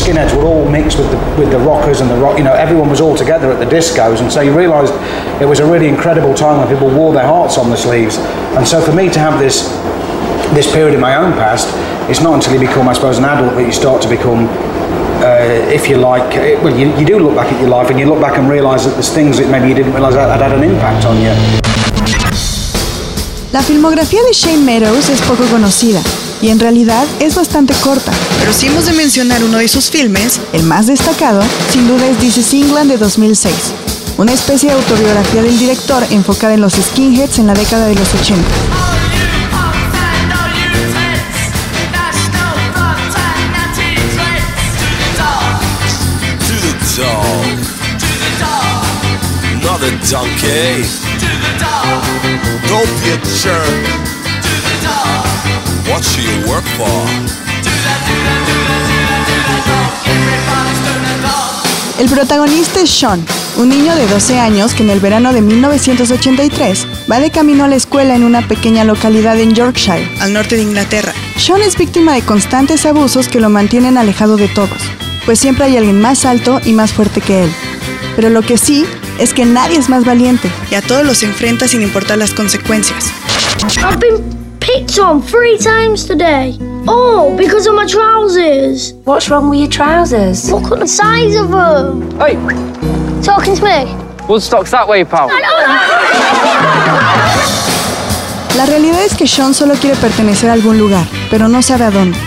skinheads were all mixed with the, with the rockers and the rock, you know, everyone was all together at the discos. And so you realised it was a really incredible time when people wore their hearts on the sleeves. And so for me to have this, this period in my own past, it's not until you become, I suppose, an adult that you start to become uh, if you like, uh, well, you, you do look back at your life and you look back and realise that there's things that maybe you didn't realise had had an impact on you. La filmografía de Shane Meadows es poco conocida y en realidad es bastante corta. Pero si hemos de mencionar uno de sus filmes, el más destacado, sin duda es This is England de 2006, una especie de autobiografía del director enfocada en los skinheads en la década de los 80. Not a donkey. Don't be a jerk. What should you work for? El protagonista es Sean, un niño de 12 años que en el verano de 1983 va de camino a la escuela en una pequeña localidad en Yorkshire, al norte de Inglaterra. Sean es víctima de constantes abusos que lo mantienen alejado de todos, pues siempre hay alguien más alto y más fuerte que él. Pero lo que sí es que nadie es más valiente y a todos los enfrenta sin importar las consecuencias. Picked on three times today. All because of my trousers. What's wrong with your trousers? Look at the size of them. Hey, Talking to me. Woodstock's that way, pal. La realidad es que Sean solo quiere pertenecer a algún lugar, pero no sabe a dónde.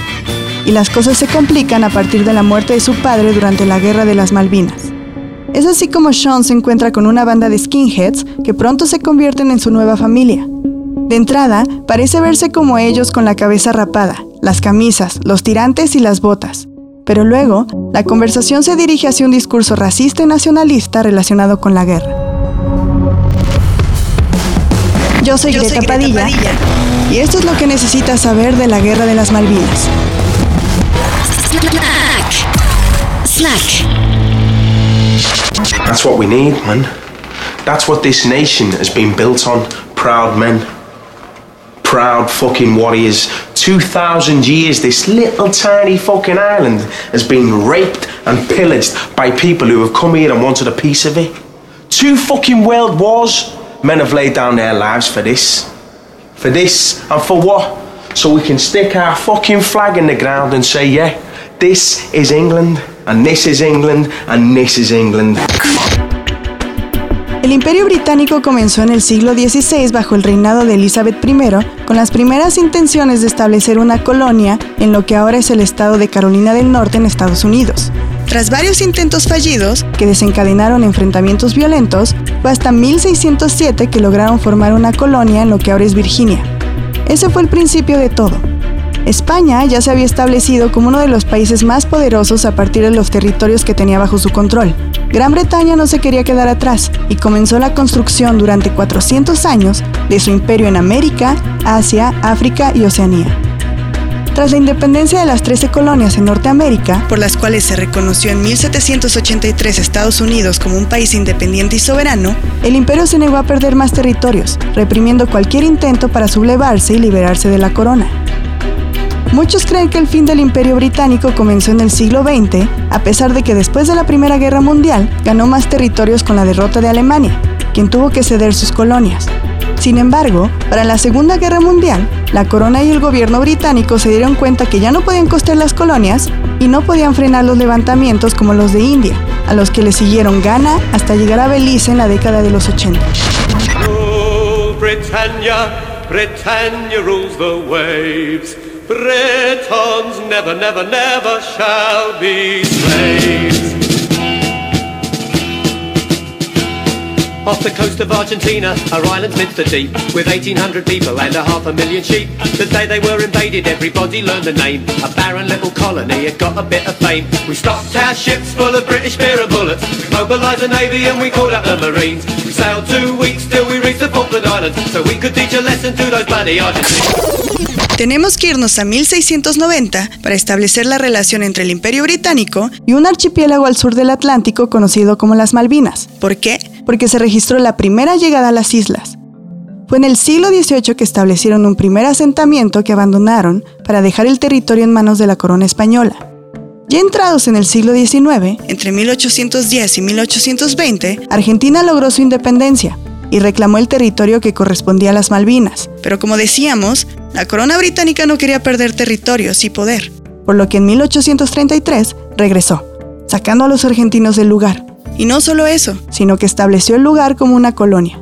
Y las cosas se complican a partir de la muerte de su padre durante la Guerra de las Malvinas. Es así como Sean se encuentra con una banda de skinheads que pronto se convierten en su nueva familia. De entrada, parece verse como ellos con la cabeza rapada, las camisas, los tirantes y las botas. Pero luego, la conversación se dirige hacia un discurso racista y nacionalista relacionado con la guerra. Yo soy, Greta, Padilla, y esto es lo que necesitas saber de la Guerra de las Malvinas. Snack. That's what we need, man. That's what this nation has been built on. Proud men. Proud fucking warriors. 2,000 years, this little tiny fucking island has been raped and pillaged by people who have come here and wanted a piece of it. Two fucking world wars. Men have laid down their lives for this. For this. And for what? So we can stick our fucking flag in the ground and say, yeah, this is England, and this is England, and this is England. El Imperio Británico comenzó en el siglo XVI bajo el reinado de Elizabeth I, con las primeras intenciones de establecer una colonia en lo que ahora es el estado de Carolina del Norte en Estados Unidos. Tras varios intentos fallidos, que desencadenaron enfrentamientos violentos, fue hasta 1607 que lograron formar una colonia en lo que ahora es Virginia. Ese fue el principio de todo. España ya se había establecido como uno de los países más poderosos a partir de los territorios que tenía bajo su control. Gran Bretaña no se quería quedar atrás y comenzó la construcción durante 400 años de su imperio en América, Asia, África y Oceanía. Tras la independencia de las 13 colonias en Norteamérica, por las cuales se reconoció en 1783 Estados Unidos como un país independiente y soberano, el imperio se negó a perder más territorios, reprimiendo cualquier intento para sublevarse y liberarse de la corona. Muchos creen que el fin del imperio británico comenzó en el siglo XX, a pesar de que después de la Primera Guerra Mundial ganó más territorios con la derrota de Alemania, quien tuvo que ceder sus colonias. Sin embargo, para la Segunda Guerra Mundial, la corona y el gobierno británico se dieron cuenta que ya no podían costear las colonias y no podían frenar los levantamientos como los de India, a los que le siguieron Ghana hasta llegar a Belice en la década de los 80. Oh, Britannia, Britannia rules the waves. Britons never, never, never shall be slaves. Off the coast of Argentina, our island's midst the deep, with 1,800 people and a half a million sheep. The day they were invaded, everybody learned the name. A barren little colony, it got a bit of fame. We stocked our ships full of British beer and bullets. We mobilised the navy and we called up the Marines. We sailed two weeks till Tenemos que irnos a 1690 para establecer la relación entre el Imperio Británico y un archipiélago al sur del Atlántico conocido como las Malvinas. ¿Por qué? Porque se registró la primera llegada a las islas. Fue en el siglo XVIII que establecieron un primer asentamiento que abandonaron para dejar el territorio en manos de la corona española. Ya entrados en el siglo XIX, entre 1810 y 1820, Argentina logró su independencia y reclamó el territorio que correspondía a las Malvinas. Pero como decíamos, la corona británica no quería perder territorios y poder, por lo que en 1833 regresó, sacando a los argentinos del lugar. Y no solo eso, sino que estableció el lugar como una colonia.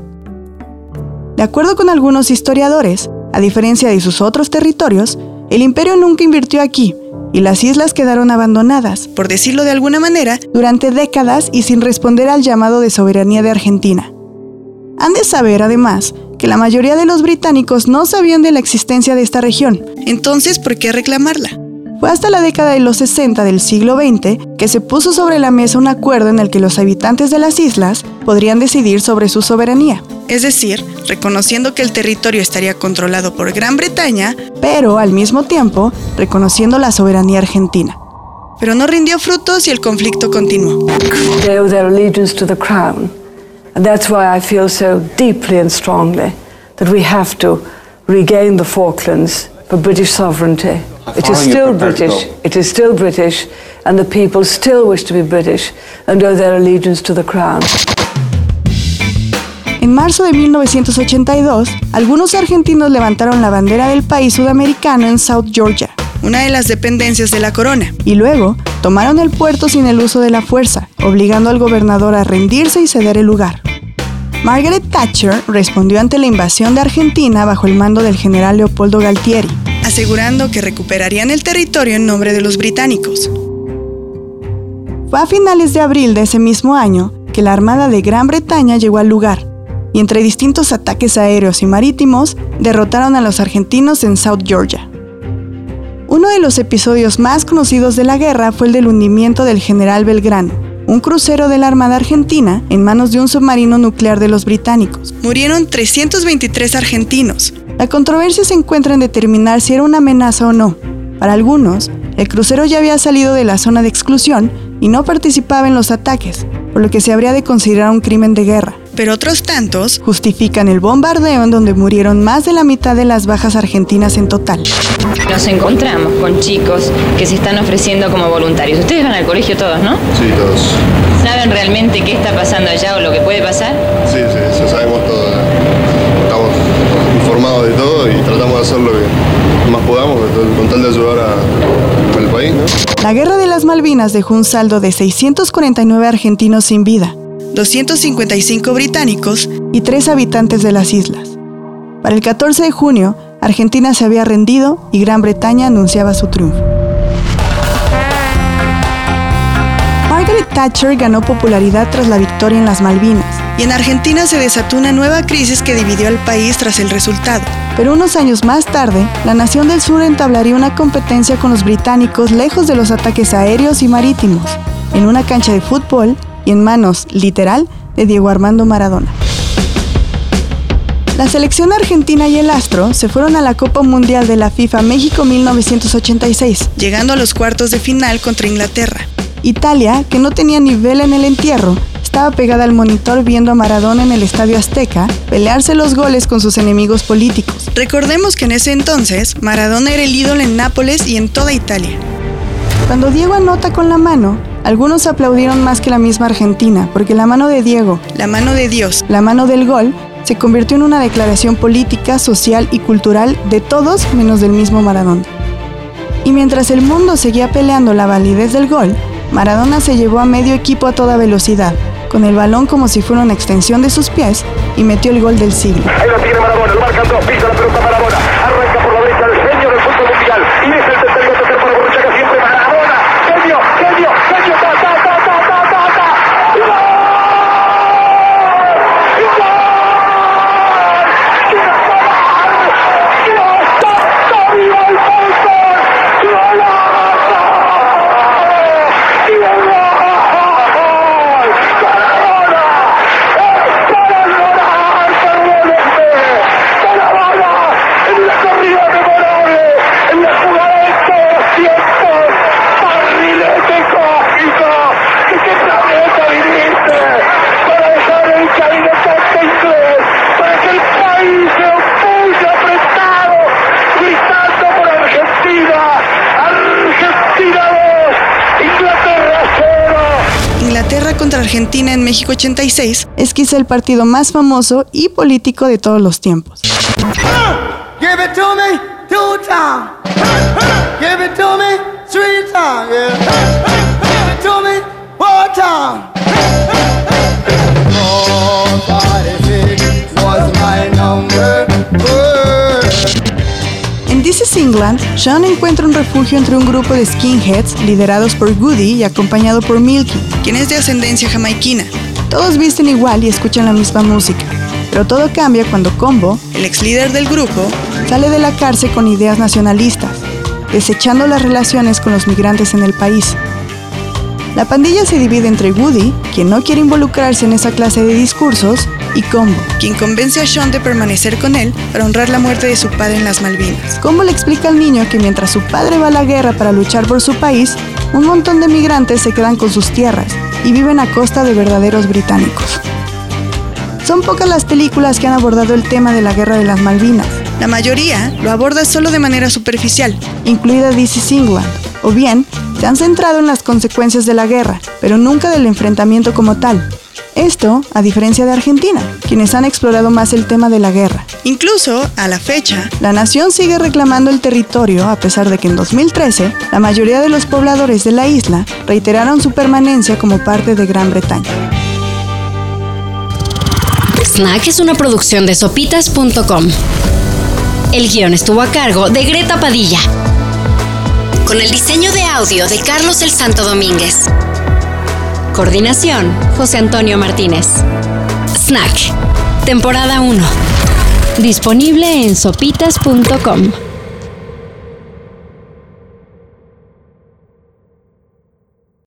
De acuerdo con algunos historiadores, a diferencia de sus otros territorios, el imperio nunca invirtió aquí y las islas quedaron abandonadas, por decirlo de alguna manera, durante décadas y sin responder al llamado de soberanía de Argentina. Han de saber, además, que la mayoría de los británicos no sabían de la existencia de esta región, entonces, ¿por qué reclamarla? Fue hasta la década de los 60 del siglo XX que se puso sobre la mesa un acuerdo en el que los habitantes de las islas podrían decidir sobre su soberanía, es decir, reconociendo que el territorio estaría controlado por Gran Bretaña, pero al mismo tiempo reconociendo la soberanía argentina. Pero no rindió frutos y el conflicto continuó. And that's why I feel so deeply and strongly that we have to regain the Falklands for British sovereignty. It is still British, it is still British, and the people still wish to be British and owe their allegiance to the crown. En marzo de 1982, algunos argentinos levantaron la bandera del país sudamericano en South Georgia, una de las dependencias de la corona, y luego tomaron el puerto sin el uso de la fuerza, obligando al gobernador a rendirse y ceder el lugar. Margaret Thatcher respondió ante la invasión de Argentina bajo el mando del general Leopoldo Galtieri, asegurando que recuperarían el territorio en nombre de los británicos. Fue a finales de abril de ese mismo año que la Armada de Gran Bretaña llegó al lugar, y entre distintos ataques aéreos y marítimos derrotaron a los argentinos en South Georgia. Uno de los episodios más conocidos de la guerra fue el del hundimiento del general Belgrano, un crucero de la Armada Argentina en manos de un submarino nuclear de los británicos. Murieron 323 argentinos. La controversia se encuentra en determinar si era una amenaza o no. Para algunos, el crucero ya había salido de la zona de exclusión y no participaba en los ataques, por lo que se habría de considerar un crimen de guerra. Pero otros tantos justifican el bombardeo en donde murieron más de la mitad de las bajas argentinas en total. Nos encontramos con chicos que se están ofreciendo como voluntarios. Ustedes van al colegio todos, ¿no? Sí, todos. ¿Saben realmente qué está pasando allá o lo que puede pasar? Sí, sí, eso sabemos todo. Estamos informados de todo y tratamos de hacer lo que más podamos con tal de ayudar a, al país, ¿no? La guerra de las Malvinas dejó un saldo de 649 argentinos sin vida, 255 británicos y 3 habitantes de las islas. Para el 14 de junio, Argentina se había rendido y Gran Bretaña anunciaba su triunfo. Margaret Thatcher ganó popularidad tras la victoria en las Malvinas, y en Argentina se desató una nueva crisis que dividió al país tras el resultado. Pero unos años más tarde, la nación del sur entablaría una competencia con los británicos lejos de los ataques aéreos y marítimos, en una cancha de fútbol y en manos, literal, de Diego Armando Maradona. La selección argentina y el Astro se fueron a la Copa Mundial de la FIFA México 1986, llegando a los cuartos de final contra Inglaterra. Italia, que no tenía nivel en el entierro, estaba pegada al monitor viendo a Maradona en el Estadio Azteca pelearse los goles con sus enemigos políticos. Recordemos que en ese entonces Maradona era el ídolo en Nápoles y en toda Italia. Cuando Diego anota con la mano, algunos aplaudieron más que la misma Argentina, porque la mano de Diego, la mano de Dios, la mano del gol, se convirtió en una declaración política, social y cultural de todos menos del mismo Maradona. Y mientras el mundo seguía peleando la validez del gol, Maradona se llevó a medio equipo a toda velocidad, con el balón como si fuera una extensión de sus pies, y metió el gol del siglo. Maradona, lo pisa la Maradona, arranca por la derecha el genio del fútbol mundial, y es el tercero tercer para Borruchaga, siempre Maradona, genio, genio, genio, ta, ta, ta, ta, ta, ta, ta, y gol, y gol, ¡Quiero ganar! ¡Dios, está vivo el fútbol! ¡Golazo! ¡Y el gol! ¡Maradona! ¡Es para llorar, perdónenme! ¡Maradona! En la guerra Argentina en México 86 es quizá el partido más famoso y político de todos los tiempos. Give it to me three. This is England, Sean encuentra un refugio entre un grupo de skinheads liderados por Goody y acompañado por Milky, quien es de ascendencia jamaiquina. Todos visten igual y escuchan la misma música, pero todo cambia cuando Combo, el ex líder del grupo, sale de la cárcel con ideas nacionalistas, desechando las relaciones con los migrantes en el país. La pandilla se divide entre Woody, quien no quiere involucrarse en esa clase de discursos, y Combo, quien convence a Sean de permanecer con él para honrar la muerte de su padre en las Malvinas. Combo le explica al niño que mientras su padre va a la guerra para luchar por su país, un montón de migrantes se quedan con sus tierras y viven a costa de verdaderos británicos. Son pocas las películas que han abordado el tema de la guerra de las Malvinas. La mayoría lo aborda solo de manera superficial, incluida is England, o bien se han centrado en las consecuencias de la guerra, pero nunca del enfrentamiento como tal. Esto, a diferencia de Argentina, quienes han explorado más el tema de la guerra. Incluso, a la fecha, la nación sigue reclamando el territorio a pesar de que en 2013 la mayoría de los pobladores de la isla reiteraron su permanencia como parte de Gran Bretaña. Snack es una producción de sopitas.com. El guion estuvo a cargo de Greta Padilla. Con el diseño de audio de Carlos el Santo Domínguez. Coordinación, José Antonio Martínez. Snack, temporada 1. Disponible en sopitas.com.